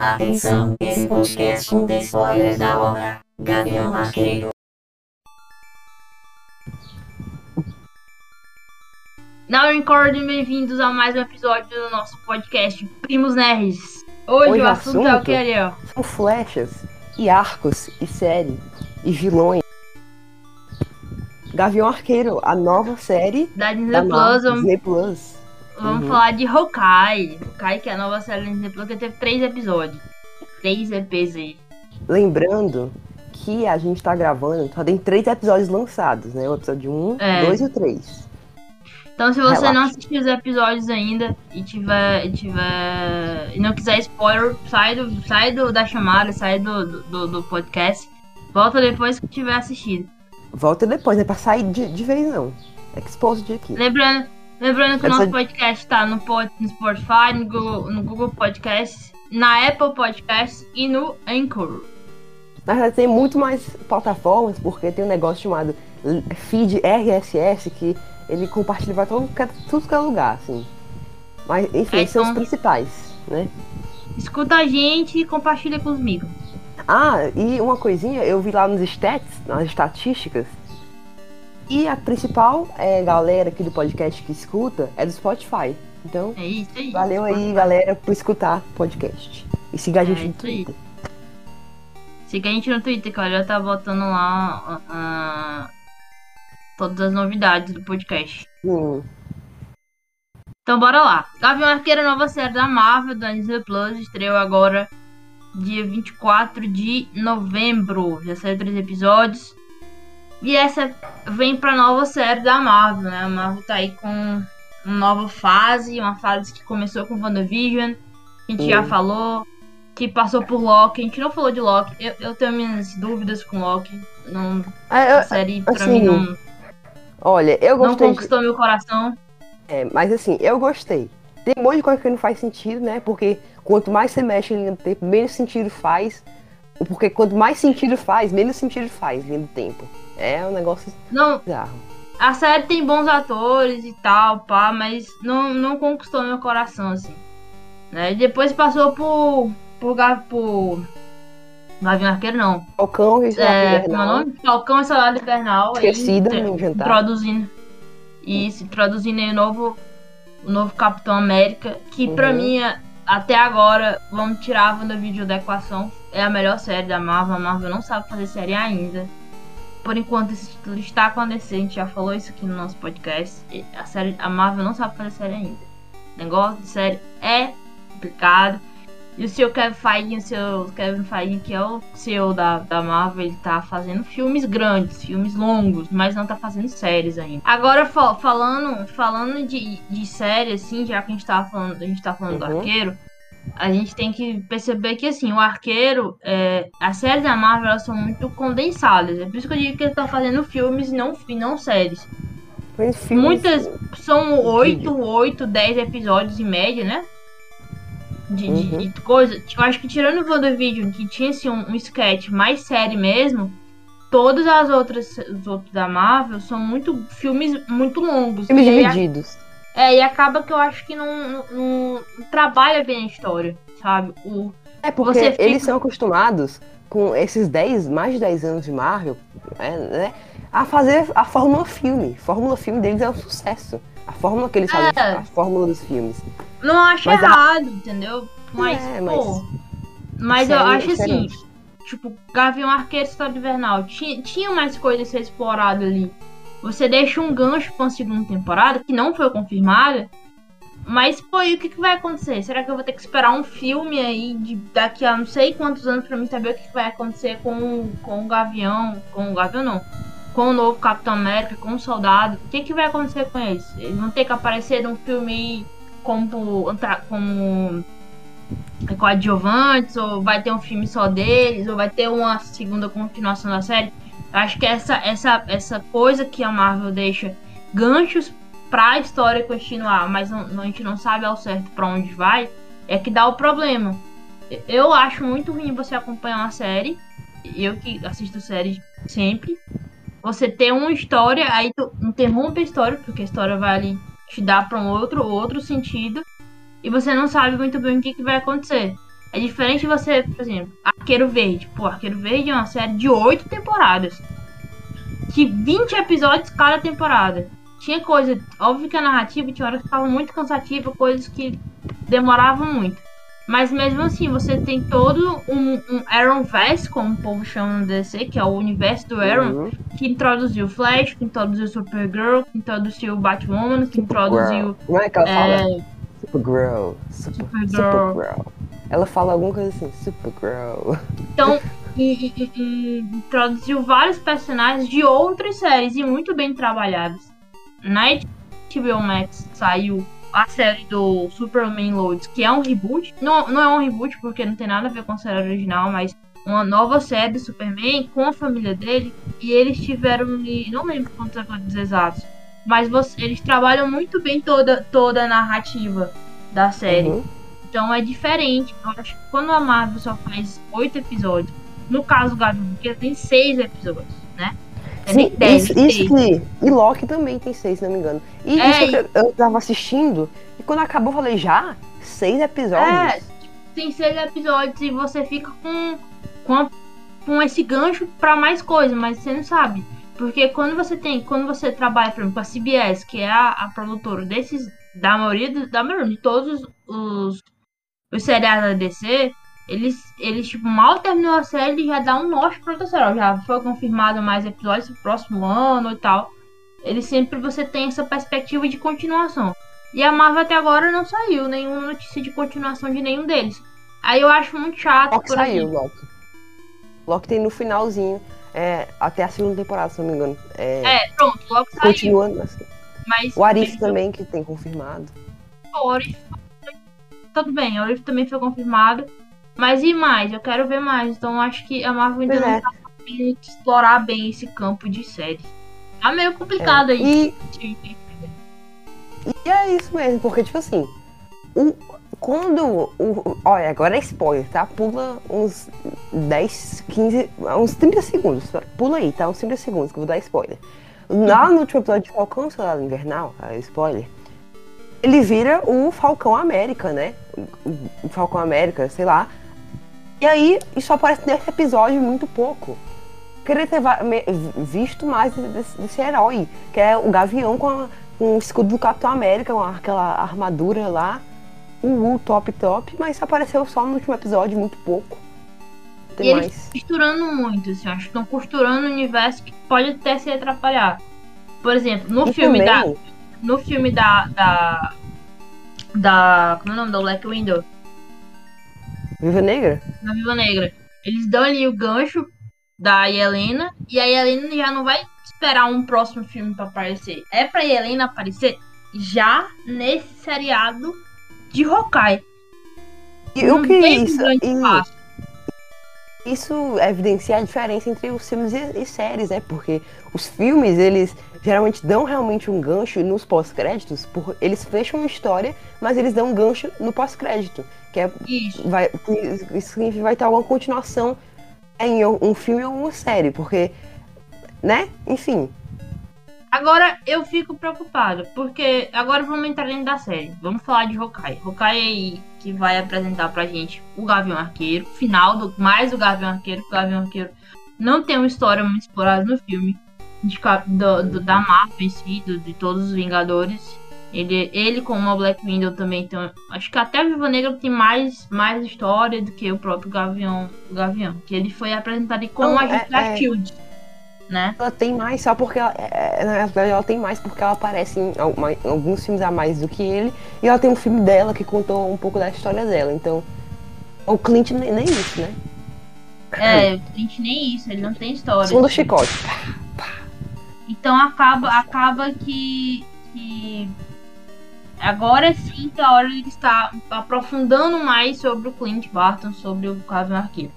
Atenção, esse podcast contém spoilers da obra Gavião Arqueiro. Now recording, bem-vindos a mais um episódio do nosso podcast Primos Nerds. Hoje, Hoje o o assunto, é o assunto- que, Ariel? São flechas, e arcos, e série, e vilões. Gavião Arqueiro, a nova série Da Disney da Plus, Disney Plus. Vamos Uhum. falar de Hawkeye. Hawkeye, que é a nova série da Disney que teve três episódios. Três EPs aí. Lembrando que a gente tá gravando, só tem três episódios lançados, né? O episódio 1, É. 2 e o 3. Então, se você Relaxa. não assistiu os episódios ainda e tiver, e tiver e não quiser spoiler, sai, do, sai do, da chamada, sai do, do, do podcast. Volta depois que tiver assistido. Volta depois, não é pra sair de, de vez não. Exposed aqui. Lembrando, lembrando que o Essa- nosso podcast tá no, pod, no Spotify, no Google, no Google Podcasts, na Apple Podcasts e no Anchor. Na verdade, tem muito mais plataformas, porque tem um negócio chamado feed RSS, que ele compartilha pra todo, tudo que é lugar, assim. Mas, enfim, É, esses são os então- principais, né? Escuta a gente e compartilha com os amigos. Ah, e uma coisinha, eu vi lá nos stats, nas estatísticas, e a principal é, galera aqui do podcast que escuta é do Spotify. Então, É isso aí. valeu aí, galera, por escutar o podcast. E siga a É gente no. Twitter. Siga a gente no Twitter, que já tá botando lá ah, todas as novidades do podcast. Hum, Então bora lá. Gavião Arqueiro, nova série da Marvel, da Disney Plus, estreou agora dia 24 de novembro. Já saiu três episódios. E essa vem pra nova série da Marvel, né? A Marvel tá aí com uma nova fase, uma fase que começou com WandaVision, que a gente já Sim. falou, que passou por Loki. A gente não falou de Loki. Eu, eu tenho minhas dúvidas com Loki. Não, é, a eu- série pra assim, mim não, olha, eu não gostei de, conquistou meu coração. É, mas assim, eu gostei. Tem um monte de coisa que não faz sentido, né? Porque quanto mais você mexe em linha do tempo, menos sentido faz. Porque quanto mais sentido faz, menos sentido faz linha do tempo. É um negócio Não, bizarro. A série tem bons atores e tal, pá, mas não, não conquistou meu coração, assim. Né? E depois passou por. por. Por. Gavião Arqueiro, não. Falcão e É, Soldado como é o Invernal, nome? Falcão e Salário Invernal. aí, Esquecida tre- no jantar. Introduzindo. Isso, introduzindo aí o novo. O novo Capitão América. Que pra Uhum. mim, é- até agora, vamos tirar a WandaVision da equação. É a melhor série da Marvel. A Marvel não sabe fazer série ainda. Por enquanto, esse título está acontecendo. A gente já falou isso aqui no nosso podcast. A, série, a Marvel não sabe fazer série ainda. O negócio de série é complicado. E o seu Kevin Feige, o seu Kevin Feige, que é o CEO da, da Marvel, ele tá fazendo filmes grandes, filmes longos, mas não tá fazendo séries ainda. Agora, fa- falando, falando de, de série, assim, já que a gente tava falando, a gente tá falando do Uhum. arqueiro, a gente tem que perceber que, assim, o arqueiro, é, as séries da Marvel, elas são muito condensadas. É por isso que eu digo que eles estão fazendo filmes e não, e não séries. Filmes- Muitas são 8, 8, 10 episódios em média, né? De, de- Uhum. de coisa. Eu acho que tirando o WandaVision, que tinha assim, um, um sketch mais sério mesmo, todas as outras os outros da Marvel são muito filmes muito longos. Filmes aí a- divididos. É, e acaba que eu acho que não, não, não trabalha bem a história, sabe? O, É porque fica- eles são acostumados com esses 10, mais de 10 anos de Marvel, é, né? A fazer a fórmula filme. A fórmula filme deles é um sucesso. A fórmula que eles fazem, É. a fórmula dos filmes. não acho Mas a- errado, entendeu? Mas, É, mas- pô. Mas eu acho assim, diferente. tipo, Gavião Arqueiro e Estado Invernal, tinha, tinha mais coisa a ser explorada ali. Você deixa um gancho pra uma segunda temporada, que não foi confirmada. Mas, pô, e o que, que vai acontecer? Será que eu vou ter que esperar um filme aí de daqui a não sei quantos anos pra mim saber o que, que vai acontecer com, com o Gavião? Com o Gavião não. Com o novo Capitão América, com o Soldado. O que, que vai acontecer com eles? Eles vão ter que aparecer num filme como, como coadjuvantes, ou vai ter um filme só deles, ou vai ter uma segunda continuação da série. Acho que essa, essa, essa coisa que a Marvel deixa ganchos pra história continuar, mas não, a gente não sabe ao certo pra onde vai, é que dá o problema. Eu acho muito ruim você acompanhar uma série, eu que assisto série sempre, você ter uma história, aí tu interrompe a história, porque a história vai ali te dar pra um outro, outro sentido, e você não sabe muito bem o que, que vai acontecer. É diferente você, por exemplo, Arqueiro Verde. Pô, Arqueiro Verde é uma série de oito temporadas. De 20 episódios cada temporada. Tinha coisa, óbvio que a narrativa tinha hora que ficava muito cansativa, coisas que demoravam muito. Mas mesmo assim, você tem todo um, um Arrowverse, como o povo chama no DC, que é o universo do Arrow, Uhum. que introduziu Flash, que introduziu Supergirl, que introduziu Batwoman, que introduziu Como é que ela fala? é, Supergirl. Super, Supergirl. Supergirl. Ela fala alguma coisa assim, Supergirl. Então, e, e- e- introduziu vários personagens de outras séries e muito bem trabalhados. Na HBO Max saiu a série do Superman Loads, que é um reboot. Não, não é um reboot porque não tem nada a ver com a série original, mas uma nova série do Superman com a família dele. E eles tiveram, não lembro quantos episódios exatos, mas você- eles trabalham muito bem toda, toda a narrativa da série. Uhum. Então é diferente. Eu acho que quando a Marvel só faz oito episódios, no caso do Gavião tem seis episódios, né? É Sim, dez, isso, seis. isso que. E Loki também tem seis, se não me engano. E É, isso que eu, eu tava assistindo, e quando acabou, eu falei, já? Seis episódios? É, tem seis episódios e você fica com, com, com esse gancho pra mais coisa, mas você não sabe. Porque quando você tem, quando você trabalha, por exemplo, com a CBS, que é a, a produtora desses, da maioria, da maioria de todos os, os seriados da DC, eles, eles, tipo, mal terminou a série já dá um norte pra outra série. Já foi confirmado mais episódios pro próximo ano e tal. Eles sempre, você tem essa perspectiva de continuação. E a Marvel até agora não saiu nenhuma notícia de continuação de nenhum deles. Aí eu acho muito chato, Loki por saiu, exemplo. Loki. Loki tem no finalzinho, é, até a segunda temporada, se não me engano. É, É, pronto, logo saiu. continuando assim. Mas O Arif também, que tem confirmado. o Arif- Tudo bem, o Arif também foi confirmado. Mas e mais? Eu quero ver mais. Então acho que a Marvel ainda Pois não é. tá sabendo explorar bem esse campo de série. Tá meio complicado É. aí. E, e é isso mesmo, porque, tipo assim, o, quando. O, olha, agora é spoiler, tá? Pula uns 10, 15, uns 30 segundos. Pula aí, tá? Uns 30 segundos que eu vou dar spoiler. Lá no último episódio de Falcão Soldado Invernal, ah, spoiler, ele vira o Falcão América, né? O, Falcão América, sei lá. E aí, isso aparece nesse episódio muito pouco. Queria ter visto mais desse, desse herói, que é o Gavião com, a- com o escudo do Capitão América, com aquela armadura lá. O uh, top top, mas apareceu só no último episódio, muito pouco. E Tem eles mais. costurando muito, assim, acho que estão costurando um universo que pode até se atrapalhar. Por exemplo, no E filme da. No filme da. da. da como é o nome da Black Window? Viva Negra? Da Viva Negra. Eles dão ali o gancho da Helena e a Helena já não vai esperar um próximo filme pra aparecer. É pra Helena aparecer já nesse seriado de Hawkeye. E o que um isso? E isso evidencia a diferença entre os filmes e, e séries, né? Porque os filmes, eles geralmente dão realmente um gancho nos pós-créditos, por- eles fecham uma história, mas eles dão um gancho no pós-crédito. Que é Isso. vai, que- isso vai ter alguma continuação em um filme ou uma série, porque, né? Enfim, Agora eu fico preocupada, porque agora vamos entrar dentro da série. Vamos falar de Hawkeye. Hawkeye aí que vai apresentar pra gente o Gavião Arqueiro, final do mais o Gavião Arqueiro, que o Gavião Arqueiro não tem uma história muito explorada no filme de do- do- da Marvel em si, do- de todos os Vingadores. Ele, ele como a Black Widow também tem. Acho que até a Viva Negra tem mais, mais história do que o próprio Gavião. O Gavião. Que ele foi apresentado como Não, agente é- da é- Shield. Né? ela tem mais só porque ela, é, na verdade, ela tem mais porque ela aparece em, alguma- em alguns filmes a mais do que ele, e ela tem um filme dela que contou um pouco da história dela. Então, o Clint nem, nem isso, né? É, a gente nem isso, ele não tem história. Som do chicote. Então acaba, acaba que, que agora sim que é a hora de estar aprofundando mais sobre o Clint Barton, sobre o Gavião Arqueiro.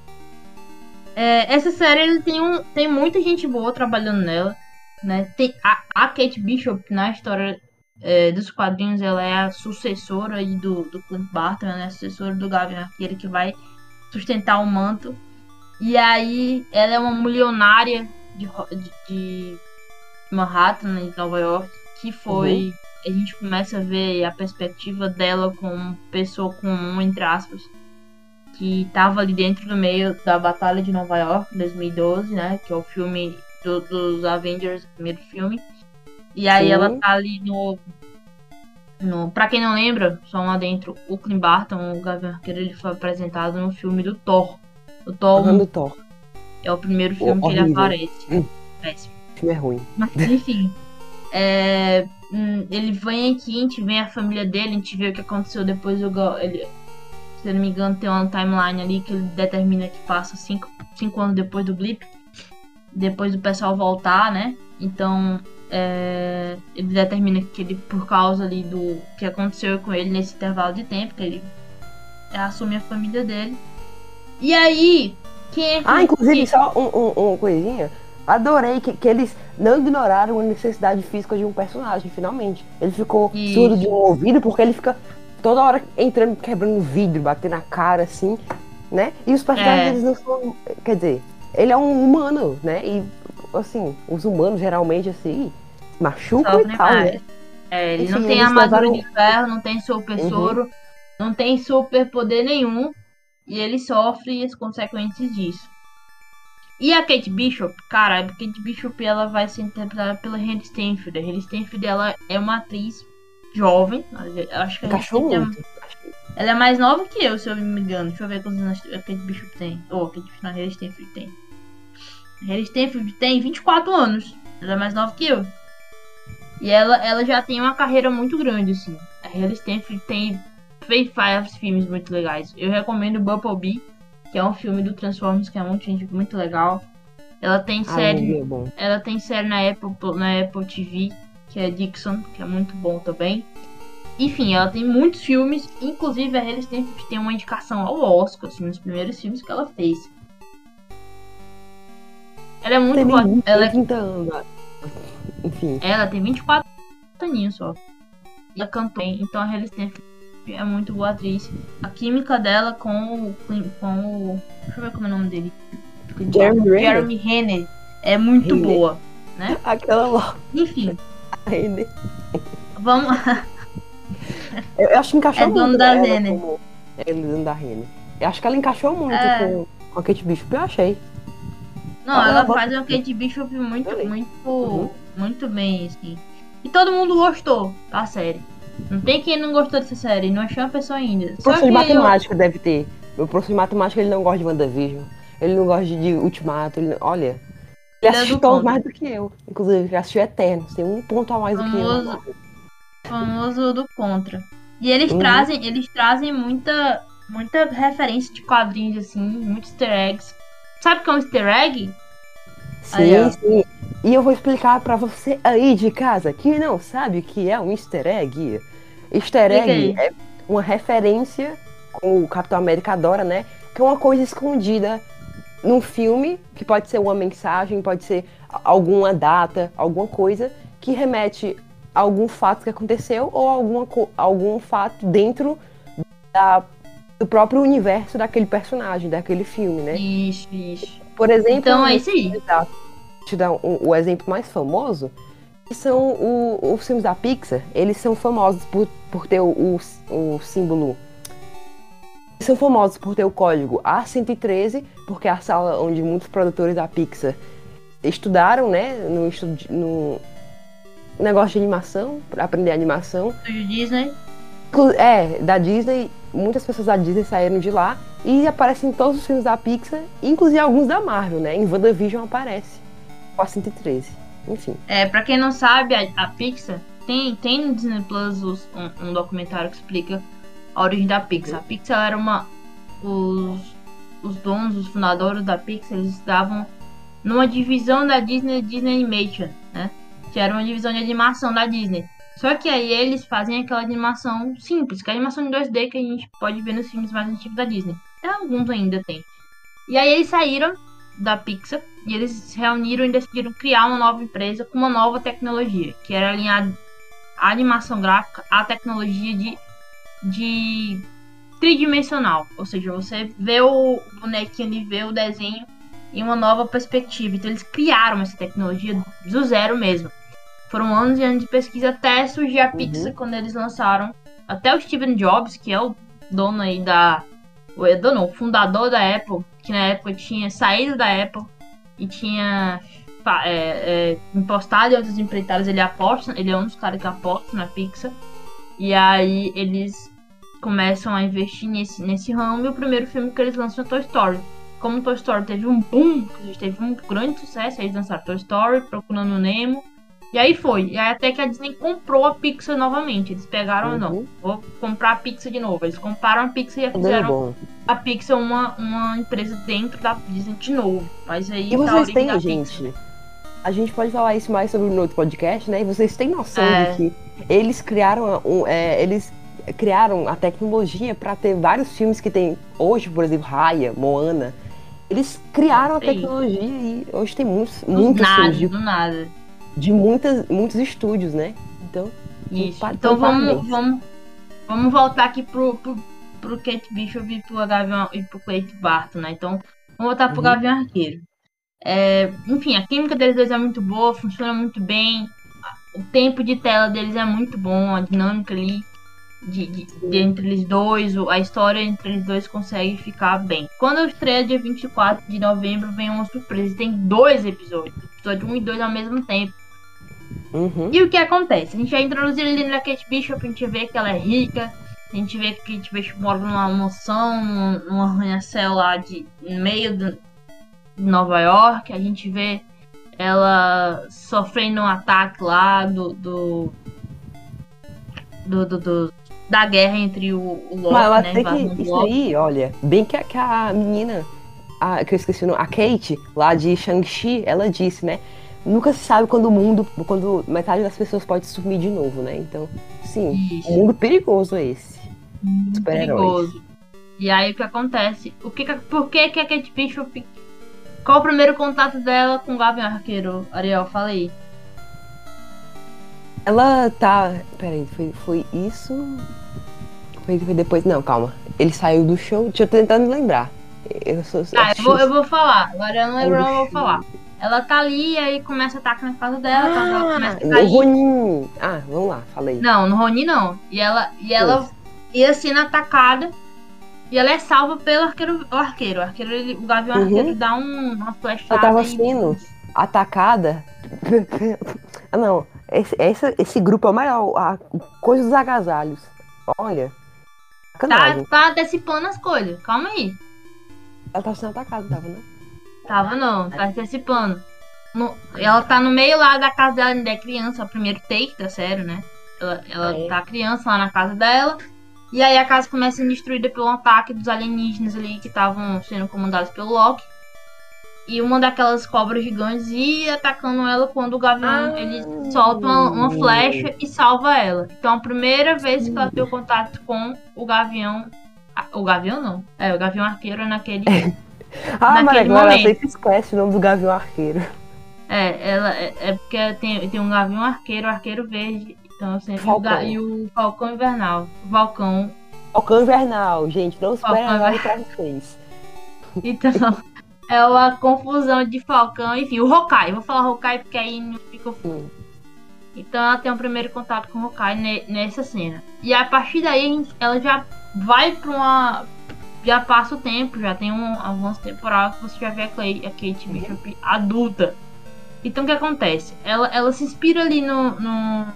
É, essa série ele tem, um, tem muita gente boa trabalhando nela. Né? Tem a, a Kate Bishop, na história é, dos quadrinhos, ela é a sucessora do, do Clint Barton, é a sucessora do Gavião Arqueiro que vai sustentar o manto. E aí ela é uma milionária de, de, de Manhattan, de Nova York, que foi. A gente começa a ver a perspectiva dela como pessoa comum, entre aspas. que tava ali dentro do meio da Batalha de Nova York, 2012, né? Que é o filme do- dos Avengers, o primeiro filme. E aí Sim. ela tá ali no. no pra quem não lembra, só um adentro, o Clint Barton, o Gavião Arqueiro, ele foi apresentado no filme do Thor. O Thor Thor. é o primeiro filme que ele horrível. aparece. Hum. Péssimo. Filme é ruim. Mas enfim. é, hum, ele vem aqui, a gente vê a família dele, a gente vê o que aconteceu depois do. Go- Ele, se eu não me engano, tem uma timeline ali que ele determina que passa cinco, cinco anos depois do blip. Depois do pessoal voltar, né? Então. é, ele determina que ele, por causa ali do que aconteceu com ele nesse intervalo de tempo, que ele assume a família dele. E aí, quem é que. Ah, inclusive, só um, um- uma coisinha. Adorei que, que eles não ignoraram a necessidade física de um personagem, finalmente. Ele ficou Isso. surdo de um ouvido porque ele fica toda hora entrando, quebrando vidro, batendo na cara, assim, né? E os personagens, É. eles não são. Quer dizer, ele é um humano, né? E, assim, os humanos geralmente, assim, machucam e tal, mais. né? É, ele Enfim, não tem armadura levaram- de ferro, não tem super Uhum. soro, não tem super poder nenhum. E ele sofre as consequências disso. E a Kate Bishop, cara, a Kate Bishop ela vai ser interpretada pela Hayley Stenfield. A Hayley Stenfield ela é uma atriz jovem. Eu acho que a é- muito. ela é mais nova que eu, se eu não me engano. Deixa eu ver quantos anos a Kate Bishop tem. Ou a Kate não, a Hayley Stenfield tem. A Hayley Stenfield tem 24 anos. Ela é mais nova que eu. E ela, ela já tem uma carreira muito grande, assim. A Hayley Stenfield tem fez vários filmes muito legais. Eu recomendo Bumblebee, que é um filme do Transformers que é muito, gente, muito legal. Ela tem Ah, série é ela tem série na Apple, na Apple TV, que é Dixon, que é muito bom também. Enfim, ela tem muitos filmes, inclusive a Hayley Stenfield tem uma indicação ao Oscar, assim, nos primeiros filmes que ela fez. Ela é muito Tem boa. 20, Ela, é- 30 anos. Enfim. ela tem 24 aninhos só. E ela cantou então a Hayley Stenfield é muito boa atriz. A química dela com o... Com o deixa eu ver como é o nome dele. Jeremy Renner. Jeremy Renner é muito Renner. boa. Aquela lá. Enfim, ainda. vamos... Eu, eu acho que encaixou É muito. dono da Renner. como- É dono da Renner. Eu acho que ela encaixou muito É. com, com a Kate Bishop. Eu achei. Não, ela ela faz uma Kate Bishop muito, muito, Uhum. muito bem, assim. E todo mundo gostou da série. Não tem quem não gostou dessa série, não achou uma pessoa ainda. O professor de eu, matemática deve ter. O professor de matemática ele não gosta de WandaVision. Ele não gosta de, de Ultimato. Ele, não- olha. Ele Ele é assistiu contra. mais do que eu. Inclusive, ele assistiu Eternos. Tem um ponto a mais do que eu. Famoso. famoso do contra. E eles Uhum. trazem, eles trazem muita, muita referência de quadrinhos, assim, muitos easter eggs. Sabe o que é um easter egg? Aí, ó. Sim, sim. E eu vou explicar pra você aí de casa que não sabe o que é um easter egg. Easter egg é uma referência, como o Capitão América adora, né? Que é uma coisa escondida num filme, que pode ser uma mensagem, pode ser alguma data, alguma coisa que remete a algum fato que aconteceu ou alguma, algum fato dentro da- do próprio universo daquele personagem, daquele filme, né? Isso, isso. Por exemplo, Então é isso aí. Exato. Te dar o exemplo mais famoso, que são o- os filmes da Pixar. Eles são famosos por, por ter o, o, o símbolo. Eles são famosos por ter o código A113, porque é a sala onde muitos produtores da Pixar estudaram, né? No, estudo no negócio de animação, para aprender animação. Estúdio Disney. É, da Disney, muitas pessoas da Disney saíram de lá e aparecem em todos os filmes da Pixar, inclusive alguns da Marvel, né? Em WandaVision aparece. Com a 113. Enfim. É, pra quem não sabe, a, a Pixar tem, tem no Disney Plus os- um, um documentário que explica a origem da Pixar. A Pixar era uma. Os, os donos, os fundadores da Pixar, eles estavam numa divisão da Disney, Disney Animation, né? Que era uma divisão de animação da Disney. Só que aí eles fazem aquela animação simples, que é a animação em 2D que a gente pode ver nos filmes mais antigos da Disney. Até alguns ainda tem. E aí eles saíram da Pixar e eles se reuniram e decidiram criar uma nova empresa com uma nova tecnologia, que era alinhar a animação gráfica à tecnologia de, de tridimensional. Ou seja, você vê o bonequinho e vê o desenho em uma nova perspectiva. Então eles criaram essa tecnologia do zero mesmo. Foram anos e anos de pesquisa até surgir a Pixar quando eles lançaram. Até o Steven Jobs, que é o dono aí da, o Edo não, o fundador da Apple, que na época tinha saído da Apple e tinha é, é, impostado em outras empreitadas, ele aposta, ele é um dos caras que aposta na Pixar. E aí eles começam a investir nesse, nesse ramo e o primeiro filme que eles lançam é Toy Story. Como Toy Story teve um boom, teve um grande sucesso, eles lançaram Toy Story, Procurando o Nemo. E aí foi. E aí até que a Disney comprou a Pixar novamente. Eles pegaram, não, Uhum. vou comprar a Pixar de novo. Eles compraram a Pixar e fizeram a Pixar uma, uma empresa dentro da Disney de novo. Mas aí E tá vocês têm, gente, Pixar. a gente pode falar isso mais sobre no outro podcast, né? E vocês têm noção É. de que eles criaram, um, é, eles criaram a tecnologia para ter vários filmes que tem hoje, por exemplo, Raya, Moana. Eles criaram a tecnologia e hoje tem muitos, Do muitos nada, filmes de, do nada. De muitas, muitos estúdios, né? Então, Isso. Pa- Então vamos, vamos, vamos voltar aqui pro, pro, pro Kate Bishop e pro Gavião e pro Cleito Barton, né? Então, vamos voltar pro Uhum. Gavião Arqueiro. É, enfim, a química deles dois é muito boa, funciona muito bem. O tempo de tela deles é muito bom, a dinâmica ali de, de- de entre eles dois, a história entre eles dois consegue ficar bem. Quando estreia dia 24 de novembro, vem uma surpresa. Tem dois episódios, episódio 1 e 2 ao mesmo tempo. Uhum. E o que acontece? A gente vai introduzir ali na Kate Bishop, a gente vê que ela é rica, a gente vê que a Kate Bishop mora numa mansão, num, num arranha-céu lá de no meio de Nova York, a gente vê ela sofrendo um ataque lá do. do. do, do- do- da guerra entre o, o Loki, Mas ela né? tem que. Isso Loki. aí, olha, bem que a, que a menina, a, que eu esqueci o nome, a Kate, lá de Shang-Chi, ela disse, né? Nunca se sabe quando o mundo, quando metade das pessoas pode sumir de novo, né? Então, sim, Isso. um mundo perigoso é esse. Super-heróis. perigoso. E aí o que acontece? O que, por que, que a Kate Bishop. Qual o primeiro contato dela com o Gavião Arqueiro, Ariel? Fala aí. Ela tá. Peraí, foi, foi isso? Foi, foi depois. Não, calma. Ele saiu do show. Deixa eu tentando lembrar. Eu sou. Tá, eu vou, eu vou falar. Agora eu não lembro, eu vou falar. Ela tá ali, aí começa ataque na casa dela, a casa dela começa a Ah, o cair. Ronin. Ah, vamos lá, falei. Não, no Rony não. E ela, e ela ia sendo atacada. E ela é salva pelo arqueiro. O arqueiro. O, arqueiro, ele- o Gavião Uhum. Arqueiro dá um, uma flechada. Ela tava e- sendo atacada. ah, não. Esse, essa- esse grupo é o melhor. A coisa dos agasalhos. Olha. Tá, tá antecipando as coisas. Calma aí. Ela tava sendo atacada, tava, né? Tava não, tá antecipando. No- ela tá no meio lá da casa dela, ainda é criança, o primeiro take da série, né? Ela, ela É. tá criança lá na casa dela. E aí a casa começa a ser destruída pelo ataque dos alienígenas ali que estavam sendo comandados pelo Loki. E uma daquelas cobras gigantes ia atacando ela quando o Gavião Ah. ele solta uma, uma flecha e salva ela. Então a primeira vez que ela teve contato com o Gavião. O Gavião não. É, o Gavião Arqueiro é naquele. Ah, mas agora momento. sempre esquece o nome do Gavião Arqueiro. É, ela é, é porque tem, tem um gavião arqueiro, arqueiro verde. Então sempre. Falcão. E o Falcão Invernal. Falcão. Falcão Invernal, gente. Não Falcão nada pra vocês. Então, é uma confusão de Falcão. Enfim, o Hawkeye. Vou falar Hawkeye porque aí não fica. Hum. Então ela tem um primeiro contato com o Hawkeye ne- nessa cena. E a partir daí ela já vai pra uma. Já passa o tempo, já tem um avanço temporal que você já vê a, Clay, a Kate Bishop adulta. Então o que acontece? Ela, ela se inspira ali no, no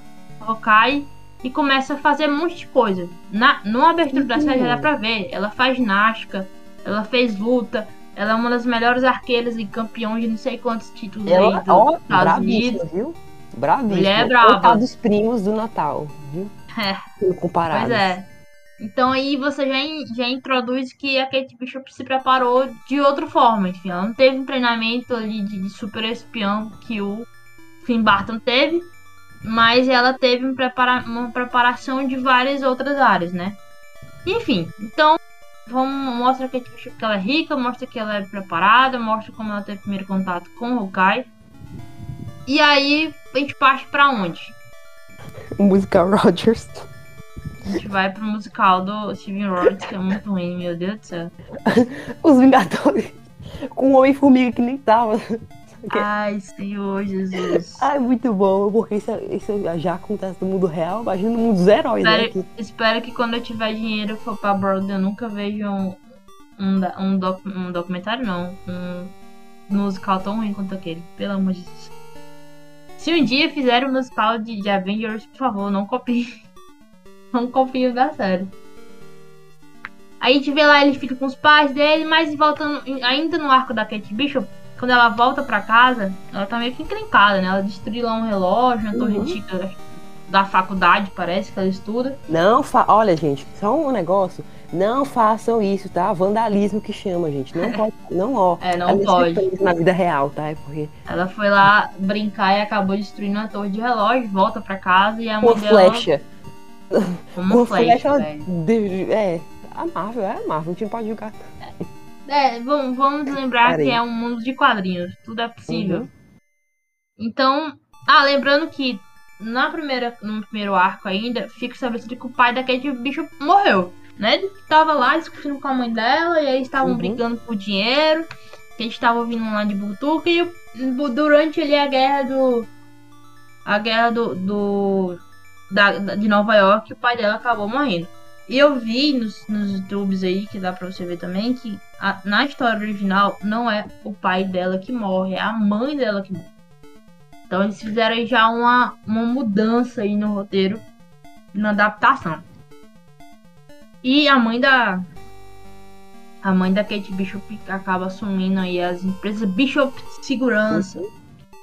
Hawkeye e começa a fazer um monte de coisa. Na, no abertura da série já dá pra ver. Ela faz ginástica, ela fez luta, ela é uma das melhores arqueiras e campeões de não sei quantos títulos aí Ela, dos ó, Estados Unidos. viu? Bravíssima. Mulher é. Coitado dos primos do Natal, viu? É. Comparados. Pois é. Então aí você já, já introduz que a Kate Bishop se preparou de outra forma, enfim. Ela não teve um treinamento ali de, de super espião que o Tim Burton teve, mas ela teve um prepara uma preparação de várias outras áreas, né? Enfim, então vamos, mostra a Kate Bishop que ela é rica, mostra que ela é preparada, mostra como ela teve primeiro contato com o Hawkeye. E aí a gente parte pra onde? O musical Rogers. A gente vai pro musical do Steven Rogers, que é muito ruim, meu Deus do céu. Os Vingadores. Com o Homem-Formiga que nem tava. Ai, Senhor Jesus. Ai, muito bom, porque isso, isso já acontece no mundo real. Imagina no mundo dos heróis, né? Espero, Que- espero que quando eu tiver dinheiro for pra Broadway, eu nunca veja um, um, um, doc- um documentário, não. Um musical tão ruim quanto aquele. Pelo amor de Deus. Se um dia fizerem um musical de, de Avengers, por favor, não copiem. Não copiem o da série. Aí a gente vê lá, ele fica com os pais dele, mas voltando ainda no arco da Kate Bishop, quando ela volta pra casa, ela tá meio que encrencada, né? Ela destruiu lá um relógio, uma torre Uhum. antiga da faculdade, parece que ela estuda. Não fa... Olha, gente, só um negócio. Não façam isso, tá? Vandalismo que chama, gente. Não pode. Não, ó. É, não Ela pode. prende Na vida real, tá? É porque. Ela foi lá brincar e acabou destruindo a torre de relógio, volta pra casa e a mãe dela. flecha. Com uma Com flecha, flecha. velho. de- É. A Marvel, é a Marvel. A gente pode julgar. É, vamos, vamos lembrar que é um mundo de quadrinhos. Tudo é possível. Uhum. Então. Ah, lembrando que na primeira, no primeiro arco ainda, fica estabelecido que o pai da Kate Bishop morreu. Né? Ele tava lá discutindo com a mãe dela, e aí estavam Uhum. brigando por dinheiro. Que a gente tava ouvindo lá de Butuca e o- durante ali a guerra do. A guerra do. do da, de Nova York, o pai dela acabou morrendo. E eu vi nos, nos YouTubes aí, que dá pra você ver também, que a- na história original não é o pai dela que morre, é a mãe dela que morre. Então eles fizeram aí já uma, uma mudança aí no roteiro, na adaptação. E a mãe da. A mãe da Kate Bishop acaba assumindo aí as empresas Bishop Segurança,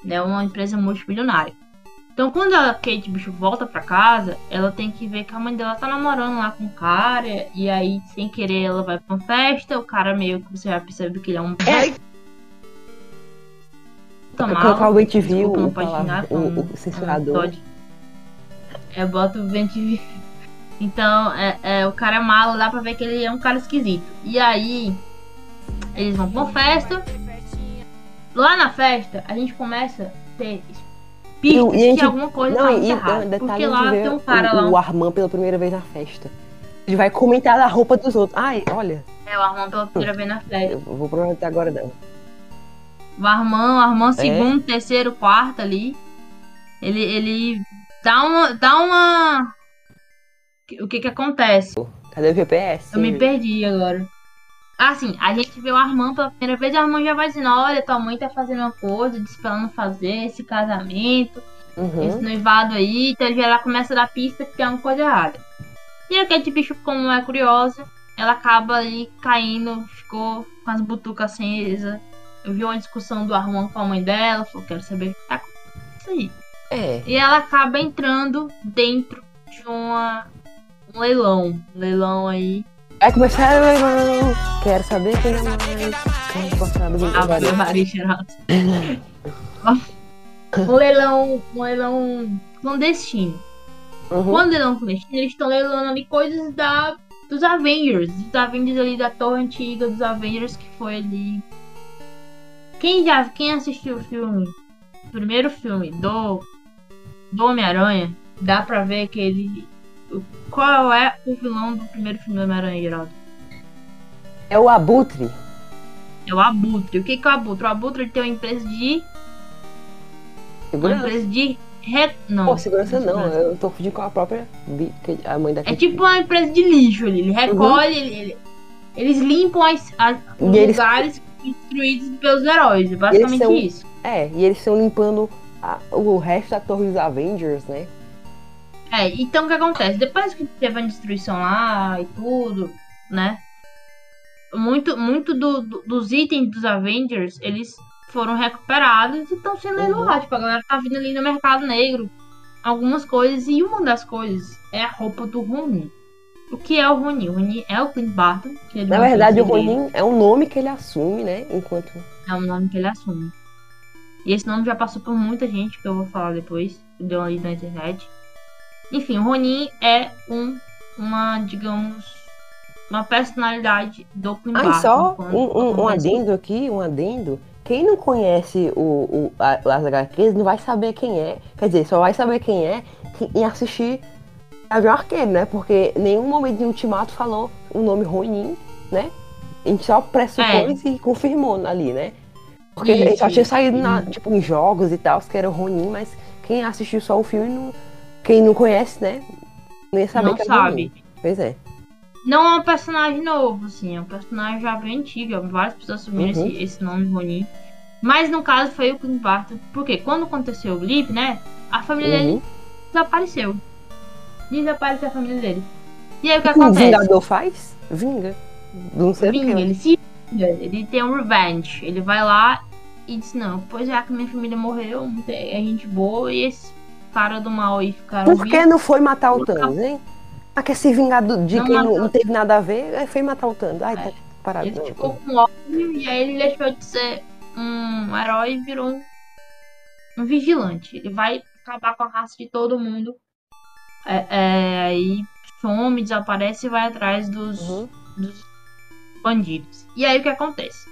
né? Uma empresa multimilionária. Então, quando a Kate Bishop volta pra casa, ela tem que ver que a mãe dela tá namorando lá com o cara. E aí, sem querer, ela vai pra uma festa. O cara meio que você já percebe que ele é um. É. Colocar o Desculpa, não o, pode xingar, o, não- o censurador. É, bota o Bentiviu. Então, é, é, o cara é malo, dá pra ver que ele é um cara esquisito. E aí, eles vão pra uma festa. Lá na festa, a gente começa a ter pistas E- e a gente- que alguma coisa Não, tá e e, errada. detalhe, Porque lá tem um cara o, lá, o Armand pela primeira vez na festa. Ele vai comentar da roupa dos outros. Ai, olha, É, o Armand pela primeira vez na festa. eu vou prometer agora não. O Armand, o Armand É. segundo, terceiro, quarto ali. Ele, ele dá uma. dá uma. O que que acontece? Cadê o GPS? Eu me perdi agora. Ah, sim, a gente vê o Armand pela primeira vez, o Armand já vai dizendo, olha, tua mãe tá fazendo uma coisa, disse pra ela não fazer esse casamento, Uhum. esse noivado aí, então ele já lá começa a dar pista que tem alguma coisa errada. E a Kate Bishop, como é curiosa, ela acaba ali caindo, ficou com as butucas acesas. Eu vi uma discussão do Armand com a mãe dela, falou, quero saber o que tá acontecendo aí. É. E ela acaba entrando dentro de uma, um leilão. Um leilão aí. Vai começar o leilão. Quero saber quem é mais. Quero gostar do A Gabriel. Maria Geraldo. um leilão. Um leilão clandestino. Uhum. Quando leilão clandestino, eles estão leilando ali coisas da, dos Avengers. Dos Avengers ali da torre antiga dos Avengers que foi ali. Quem já. Quem assistiu o filme? O primeiro filme do. Do Homem-Aranha, dá pra ver que ele. Qual é o vilão do primeiro filme do Homem-Aranha, Geraldo? É o Abutre. É o Abutre. O que, que é o Abutre? O Abutre tem uma empresa de. Uma Segurança. empresa de. Re... Não. Pô, segurança não. segurança. Eu tô fugindo com a própria. A mãe da É tipo uma empresa de lixo ali. Ele recolhe, ele- ele- eles limpam as, as- os eles- lugares destruídos pelos heróis. É basicamente são- isso. É, e eles estão limpando a- o resto da torre dos Avengers, né? É, então o que acontece? Depois que teve a destruição lá e tudo, né? Muito, muito do- do- dos itens dos Avengers, eles foram recuperados e estão sendo Uhum. leiloados. Tipo, a galera tá vindo ali no mercado negro. Algumas coisas, e uma das coisas é a roupa do Ronin. O que é o Ronin? O Ronin é o Clint Barton. Na verdade, o. Ronin é um nome que ele assume, né? Enquanto. É um nome que ele assume. E esse nome já passou por muita gente, que eu vou falar depois. Deu ali na internet. Enfim, o Ronin é um, uma, digamos, uma personalidade do Clint Ah, só um, um, um adendo aqui, um adendo. Quem não conhece o, o, a, as HQs não vai saber quem é. Quer dizer, só vai saber quem é em assistir Avião Arqueiro, né? Porque nenhum momento de Ultimato falou o nome Ronin, né? A gente só pressupôs e confirmou ali, né? Porque É. Isso, só tinha saído na, tipo, em jogos e tal, que era o Ronin, mas quem assistiu só o filme, não, quem não conhece, né? Não ia saber Não que o sabe. Pois é. não é um personagem novo, assim, é um personagem já bem antigo. Várias pessoas assumiram Uhum. esse, esse nome Ronin. Mas no caso foi o Clint Barton. Porque quando aconteceu o blip, né? A família dele Uhum. desapareceu. Desapareceu a família dele. E aí o que O que o acontece? Vingador faz? Vinga. Não sei o Vinga, que. ele se vinga, ele tem um revenge. Ele vai lá e diz, não, pois já que minha família morreu, é gente boa, e esses caras do mal aí ficaram Por que vivos. não foi matar o Thanos, hein? Ah, quer se vingar de Não quem não, não teve nada a ver, aí foi matar o Thanos. Ai, tá É. parado. Ele Não, ficou com ódio e aí ele deixou de ser um herói e virou um, um vigilante. Ele vai acabar com a raça de todo mundo. É, é, aí some, desaparece e vai atrás dos, Uhum. dos bandidos. E aí o que acontece?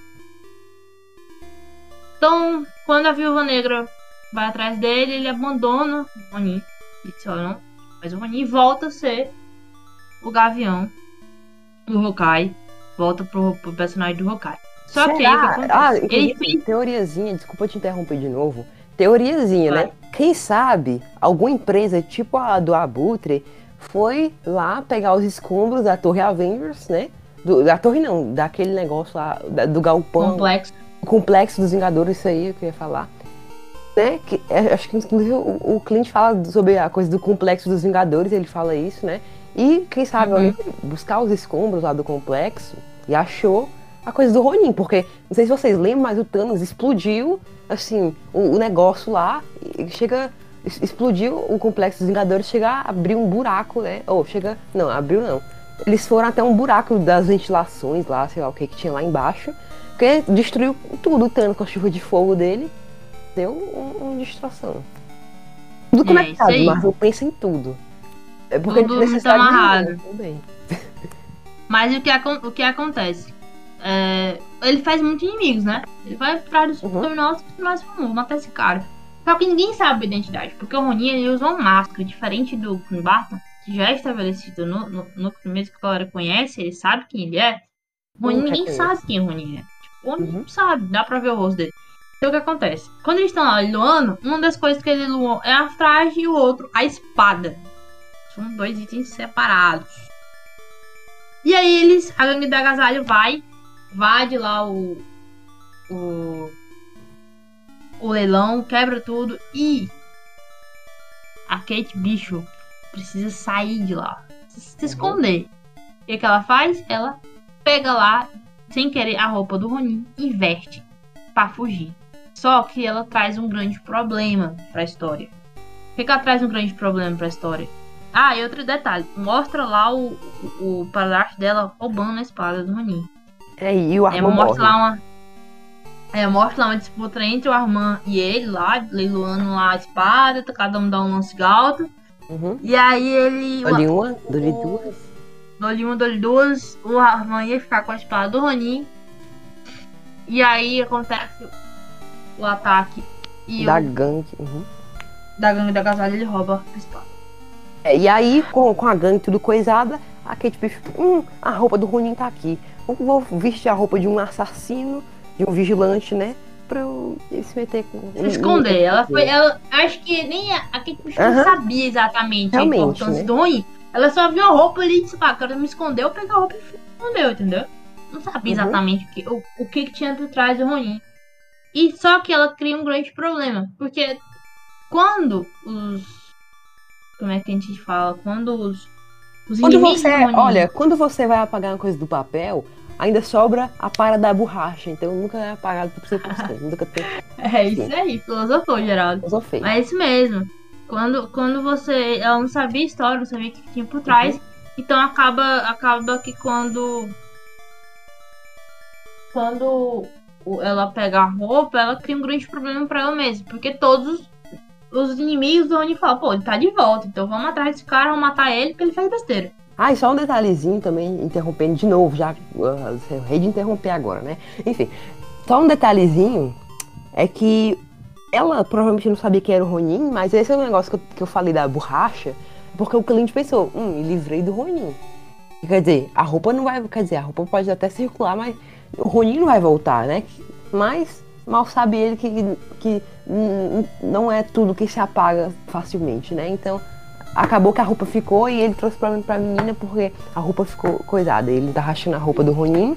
Então, quando a viúva negra vai atrás dele, ele abandona o Ronin. Ele "Olha, não, mas o Ronin volta a ser o gavião do Hawkeye. Volta pro, pro personagem do Hawkeye. Só que aí o que Será? acontece? Ah, ele fez teoriazinha, desculpa te interromper de novo. Teoriazinha, Vai. né? Quem sabe alguma empresa, tipo a do Abutre, foi lá pegar os escombros da Torre Avengers, né? Do- da torre não, daquele negócio lá, da- do galpão, complexo. complexo dos Vingadores, isso aí que eu ia falar. Né? Que, é, acho que inclusive o, o Clint fala sobre a coisa do complexo dos Vingadores, ele fala isso, né? E quem sabe Uhum. buscar os escombros lá do complexo e achou a coisa do Ronin, porque não sei se vocês lembram, mas o Thanos explodiu assim o, o negócio lá e chega explodiu o complexo dos Vingadores, chega a abrir um buraco, né? Ou chega, não, abriu não. Eles foram até um buraco das ventilações lá, sei lá o que que tinha lá embaixo. Porque destruiu tudo, o Thanos com a chuva de fogo dele. Deu um, uma destruição. Tudo É, conectado, aí. Marvel pensa em tudo. É porque Tudo tem muito amarrado. também. Mas o que, o que acontece? É, ele faz muitos inimigos, né? Ele vai atrás dos Uhum. criminosos mais famosos, matar esse cara. Só que ninguém sabe a identidade, porque o Ronin ele usa uma máscara, diferente do Barton, que já é estabelecido no, no, no começo que a galera conhece, ele sabe quem ele é. O Ronin, Não ninguém sabe quem o Ronin é. Tipo, o Ronin Uhum. sabe, dá pra ver o rosto dele. Então o que acontece? Quando eles estão lá luando, uma das coisas que ele luou é a traje e o outro a espada. São dois itens separados. E aí eles, a gangue da agasalho vai, invade lá o, o, o leilão, quebra tudo e a Kate Bicho precisa sair de lá, se, esconder. O que, ela faz? Ela pega lá, sem querer, a roupa do Ronin e veste pra fugir. Só que ela traz um grande problema pra história. Por que, que ela traz um grande problema pra história? Ah, e outro detalhe, mostra lá o, o, o padrasto dela roubando a espada do Ronin. É, e o É, Armand mostra morre. lá uma. É, mostra lá uma disputa entre o Armand e ele lá, leiloando lá a espada, cada um dá um lance galto. Uhum. E aí ele. Dou-lhe uma, dou-lhe o- duas. Dou-lhe uma, dou-lhe duas. O Armand ia ficar com a espada do Ronin. E aí acontece o ataque. E Da o gangue. Uhum. da gangue da Gasalha ele rouba a espada. É, e aí, com, com a gangue tudo coisada, a Kate Bicho, hum, a roupa do Ronin tá aqui. Eu vou vestir a roupa de um assassino, de um vigilante, né? Pra eu se meter com. Se esconder. Ela foi. Ela, acho que nem a, a Kate Bishop Aham. sabia exatamente Realmente, a importância né? do Ronin. Ela só viu a roupa ali e disse, pá, quero me esconder, eu peguei a roupa e escondeu, entendeu? Não sabia Uhum. exatamente o, que, o, o que, que tinha por trás do Ronin. E só que ela cria um grande problema. Porque quando os. Como é que a gente fala? Quando os. Os Quando inimigos você, Ronin. olha, quando você vai apagar uma coisa do papel, ainda sobra a para da borracha, então nunca é apagado por 100%. nunca tem. É isso aí, filosofou, Geraldo. Filosofei. Mas é isso mesmo. Quando, quando você. Ela não sabia a história, não sabia o que tinha por trás. Uhum. Então acaba, acaba que quando. Quando ela pega a roupa, ela cria um grande problema pra ela mesma. Porque todos os inimigos do Oni falam, pô, ele tá de volta, então vamos atrás desse cara, vamos matar ele porque ele fez besteira. Ah, e só um detalhezinho também, interrompendo de novo, já uh, eu rei de interromper agora, né? Enfim, só um detalhezinho é que ela provavelmente não sabia que era o Ronin, mas esse é o negócio que eu, que eu falei da borracha, porque o cliente pensou, hum, livrei do Ronin. Quer dizer, a roupa não vai, quer dizer, a roupa pode até circular, mas o Ronin não vai voltar, né? Mas mal sabe ele que, que não é tudo que se apaga facilmente, né? Então acabou que a roupa ficou e ele trouxe problema pra menina porque a roupa ficou coisada. Ele tá rachando a roupa do Ronin.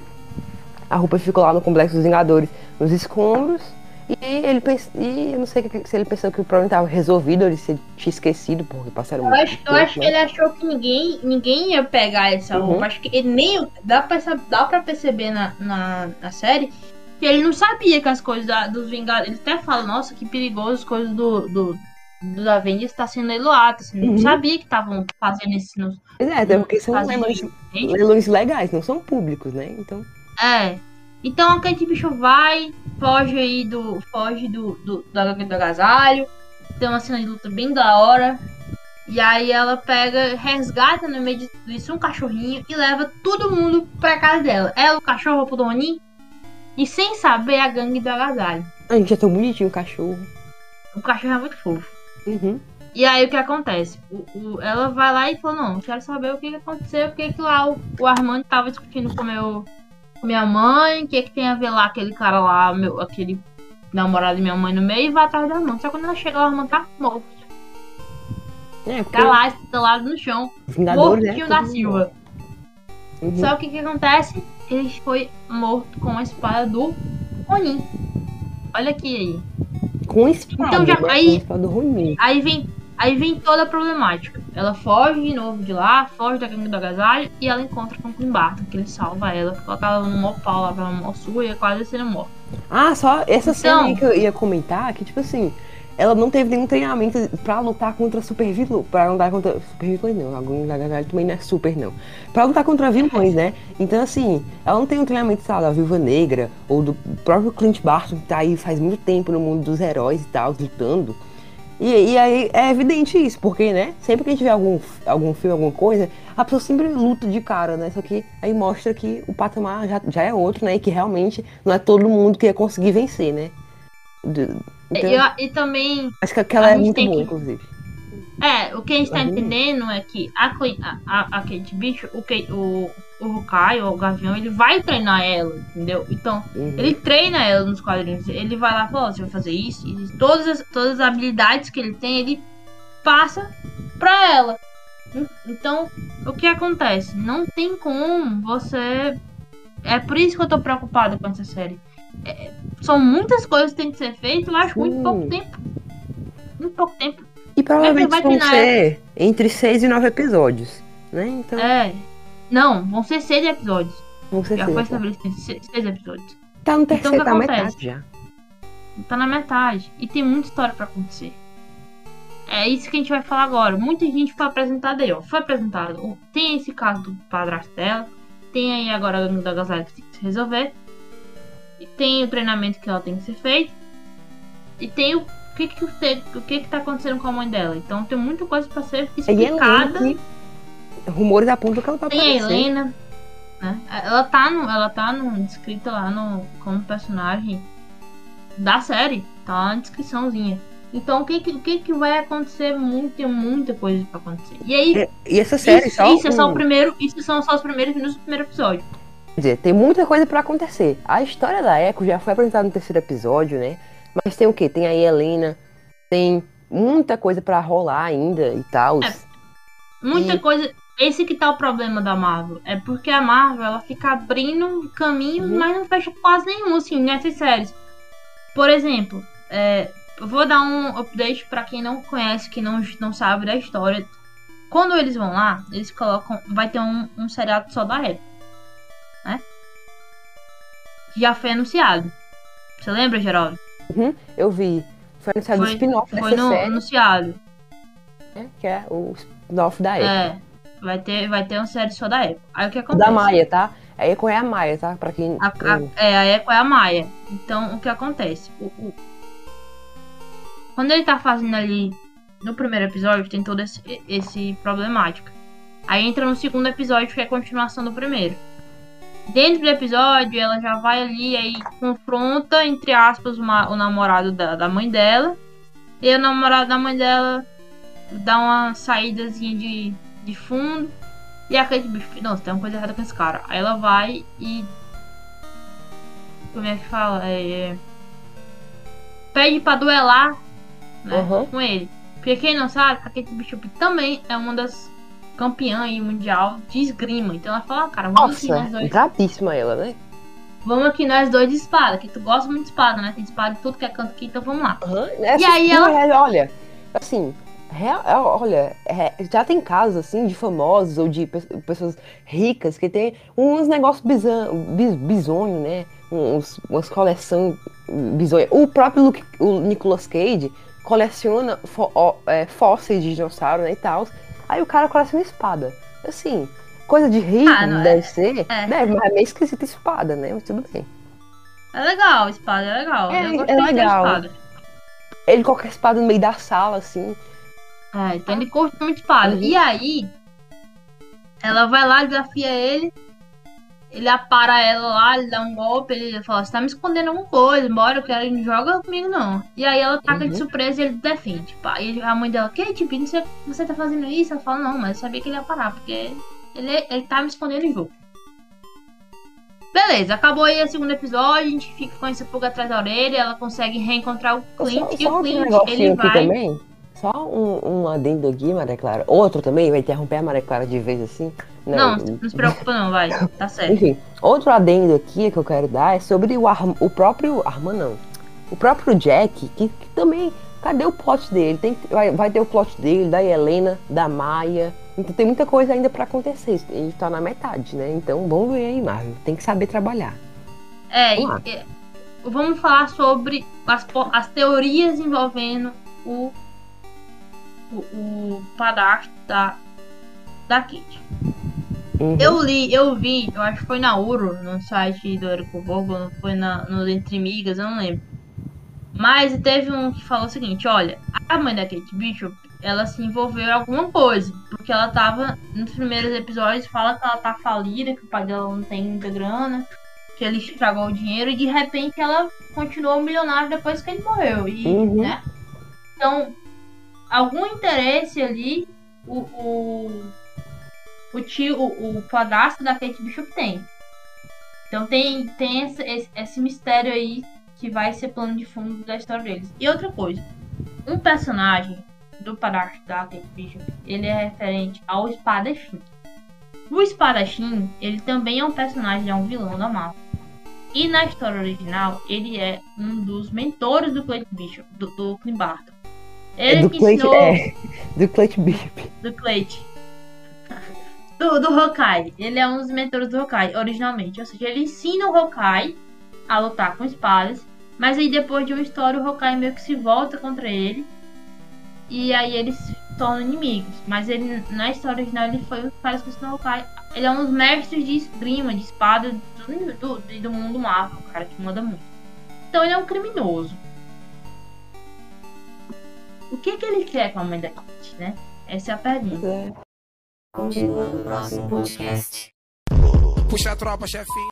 A roupa ficou lá no Complexo dos Vingadores, nos escombros. E ele pensa, e eu não sei se ele pensou que o problema estava resolvido ou ele se tinha esquecido, porque passaram Eu muito acho, eu tempo, acho que né? ele achou que ninguém, ninguém ia pegar essa Uhum. roupa. Acho que ele nem. Dá pra, dá pra perceber na, na, na série que ele não sabia que as coisas da- dos Vingadores. Ele até fala, nossa, que perigoso as coisas do. do dos Avengers tá sendo leiloado, assim, Uhum. não sabia que estavam fazendo isso nos Pois é, até porque são leilões, leilões legais, não são públicos, né? Então. É. Então a Kate Bicho vai, foge aí do. Foge do, do, da gangue do agasalho. Tem uma cena de luta bem da hora. E aí ela pega, resgata no meio de tudo isso um cachorrinho e leva todo mundo pra casa dela. Ela, o cachorro pro Doni. E sem saber a gangue do agasalho. A gente é tão bonitinho o cachorro. O cachorro é muito fofo. Uhum. E aí o que acontece? O, o- ela vai lá e fala, não, quero saber o que, aconteceu, porque que lá o, o Armando tava discutindo com meu com minha mãe, o que, que tem a ver lá aquele cara lá, meu, aquele namorado de minha mãe no meio, e vai atrás do Armando. Só quando ela chega, o Armando tá morto. É, porque Tá lá, estalado no chão, Vingadores, mortinho né? da Silva. Uhum. Só que o que acontece? Ele foi morto com a espada do Ronin. Olha aqui aí. Com espada, Então já- né? a. Aí vem, aí vem toda a problemática. Ela foge de novo de lá, foge da gangue do agasalho e ela encontra com o Clint Barton, que ele salva ela, porque ela tava no mó pau lá, tava mó sua e ia quase sendo morta. Ah, só essa cena Então- aí que eu ia comentar, que tipo assim, ela não teve nenhum treinamento pra lutar contra super vilões. Pra lutar contra. Super vilões não, algum Gagalho também não é super, não. Pra lutar contra vilões, né? Então, assim, ela não tem um treinamento, lá, da Viúva Negra, ou do próprio Clint Barton, que tá aí faz muito tempo no mundo dos heróis e tal, lutando. E, e aí é evidente isso, porque, né? Sempre que a gente vê algum, algum filme, alguma coisa, a pessoa sempre luta de cara, né? Só que aí mostra que o patamar já, já é outro, né? E que realmente não é todo mundo que ia conseguir vencer, né? Então, E, e também, acho que aquela é muito boa, que- inclusive. é, o que a gente tá Uhum. entendendo é que a, a, a, a Kate Bicho, o, Ke- o, o Rukai, o Gavião, ele vai treinar ela, entendeu? Então, Uhum. Ele treina ela nos quadrinhos. Ele vai lá e fala, você vai fazer isso, e todas as, todas as habilidades que ele tem, ele passa pra ela. En- Então, o que acontece? Não tem como você. É por isso que eu tô preocupada com essa série. É, são muitas coisas que tem que ser feitas, eu acho muito pouco tempo. Muito pouco tempo. E provavelmente vai vão ser entre seis e nove episódios, né? Então, É. Não, vão ser seis episódios. vão ser Já seis. foi estabelecido seis, seis episódios. Tá no Então, terceiro, o que tá metade já. Tá na metade. E tem muita história pra acontecer. É isso que a gente vai falar agora. Muita gente foi apresentada aí, ó. Foi apresentado. o- Tem esse caso do padrasto dela. Tem aí agora a da Gazelle que tem que se resolver. E tem o treinamento que ela tem que ser feito. E tem o que que, o que, que tá acontecendo com a mãe dela. Então tem muita coisa pra ser E explicada. que rumores apontam que ela tá Tem a. Helena. Né? Ela tá no. Ela tá no, descrita lá no, como personagem da série. Tá lá na descriçãozinha. Então o que, que, o que, que vai acontecer? Muito, tem muita coisa pra acontecer. E aí, É, E essa série isso, só. isso é só o um- primeiro. Isso são só os primeiros minutos do primeiro episódio. Quer dizer, tem muita coisa pra acontecer. A história da Echo já foi apresentada no terceiro episódio, né? Mas tem o quê? Tem a Helena, tem muita coisa pra rolar ainda e tal. É. Muita E- coisa. Esse que tá o problema da Marvel. É porque a Marvel ela fica abrindo caminhos, Uhum. mas não fecha quase nenhum, assim, nessas séries. Por exemplo, é, vou dar um update pra quem não conhece, que não, não sabe da história. Quando eles vão lá, eles colocam. Vai ter um, um seriado só da época. Né? Que Já foi anunciado. Você lembra, Geraldo? Uhum, eu vi. Foi anunciado o Foi- spin-off Foi dessa no, série, anunciado. né? Que é o spin-off da Echo. É. Vai ter, vai ter uma série só da época. Aí o que acontece? Da Maia, tá? A Echo é a Maia, tá? Pra quem. A, a, é, a Echo é a Maia. Então, o que acontece? O, o- Quando ele tá fazendo ali, no primeiro episódio, tem todo esse, esse problemática. Aí entra no segundo episódio, que é a continuação do primeiro. Dentro do episódio, ela já vai ali, aí confronta, entre aspas, uma- o namorado da, da mãe dela. E o namorado da mãe dela dá uma saídazinha de, de fundo. E a Kate Bush, nossa, tem uma coisa errada com esse cara. Aí ela vai e. Como é que fala? É, Pede pra duelar né, Uhum. com ele. Porque quem não sabe, a Kate Bishop também é uma das campeãs aí mundial de esgrima. Então ela fala, ah, cara, vamos aqui nós Nossa, dois. ela, né? Vamos aqui nós dois de espada, que tu gosta muito de espada, né? Tem espada de tudo que é canto aqui, então vamos lá. Aham, essa aí ela- é, olha, assim, real- é, olha, é, já tem casos assim de famosos ou de pe- pessoas ricas que tem uns negócios bis- bizonhos, né? Uns, umas coleções bizonhas. O próprio Luke- o Nicolas Cage coleciona fó- ó, é, fósseis de dinossauro, né, e tal. Aí o cara coleciona espada. Assim, coisa de rico Ah, deve ser, é. deve, mas é meio esquisita espada, né? Mas tudo bem. É legal, espada é legal. É, é legal. espada. Ele coloca a espada no meio da sala, assim. É, então ele curte muito. Uhum. E aí, ela vai lá, desafia ele. Ele apara ela lá, ele dá um golpe, ele fala, você tá me escondendo alguma coisa, bora, eu quero, não joga comigo não. E aí ela taca de Uhum. surpresa e ele defende. Pá. E a mãe dela, Kate, você, você tá fazendo isso? Ela fala, não, mas eu sabia que ele ia parar, porque ele, ele tá me escondendo em jogo. Beleza, acabou aí o segundo episódio, a gente fica com essa pulga atrás da orelha, ela consegue reencontrar o Clint, Só, e só o um Clint, negocinho ele vai... também. Só um, um adendo aqui, Maria Clara. Outro também, vai interromper a Maria Clara de vez assim. Não, não se preocupa não, vai, tá certo. Enfim, outro adendo aqui que eu quero dar é sobre o, o próprio Arma não. O próprio Jack, que, que também. Cadê o plot dele? Tem, vai, vai ter o plot dele, da Helena, da Maia. Então tem muita coisa ainda pra acontecer. Gente tá na metade, né? Então vamos ver aí, Marvel. Tem que saber trabalhar. É, Vamos e- e- vamos falar sobre as, as teorias envolvendo o, o, o padrasto da, da Kate. Uhum. Eu li, eu vi, eu acho que foi na Uro, no site do Érico Borgo, não foi na, no Entre Migas, eu não lembro. Mas teve um que falou o seguinte, olha, a mãe da Kate Bishop, ela se envolveu em alguma coisa, porque ela tava, nos primeiros episódios, fala que ela tá falida, que o pai dela não tem muita grana, que ele estragou o dinheiro, e de repente ela continuou milionária depois que ele morreu, e, Uhum. né? Então, algum interesse ali, o, o, o tio, o, o padrasto da Kate Bishop tem. Então tem, tem esse, esse, mistério aí que vai ser plano de fundo da história deles. E outra coisa, um personagem do padrasto da Kate Bishop, ele é referente ao espadachim. O espadachim, ele também é um personagem, é um vilão da Marvel. E na história original, ele é um dos mentores do Clayton Bishop, do, do Clint Barton. Ele É do que ensinou é, do Clayton Bishop. do Clayton. Do, do Hawkeye. Ele é um dos mentores do Hawkeye, originalmente. Ou seja, ele ensina o Hawkeye a lutar com espadas. Mas aí depois de uma história, o Hawkeye meio que se volta contra ele. E aí eles se tornam inimigos. Mas ele, na história original, ele foi caras que ensinou o Hawkeye. Ele é um dos mestres de esgrima, de espada do, do, do, do mundo Marvel. O cara que manda muito. Então ele é um criminoso. O que, que ele quer com a mãe da Kate, né? Essa é a pergunta. É. Continua no próximo podcast. Puxa a tropa, chefinho.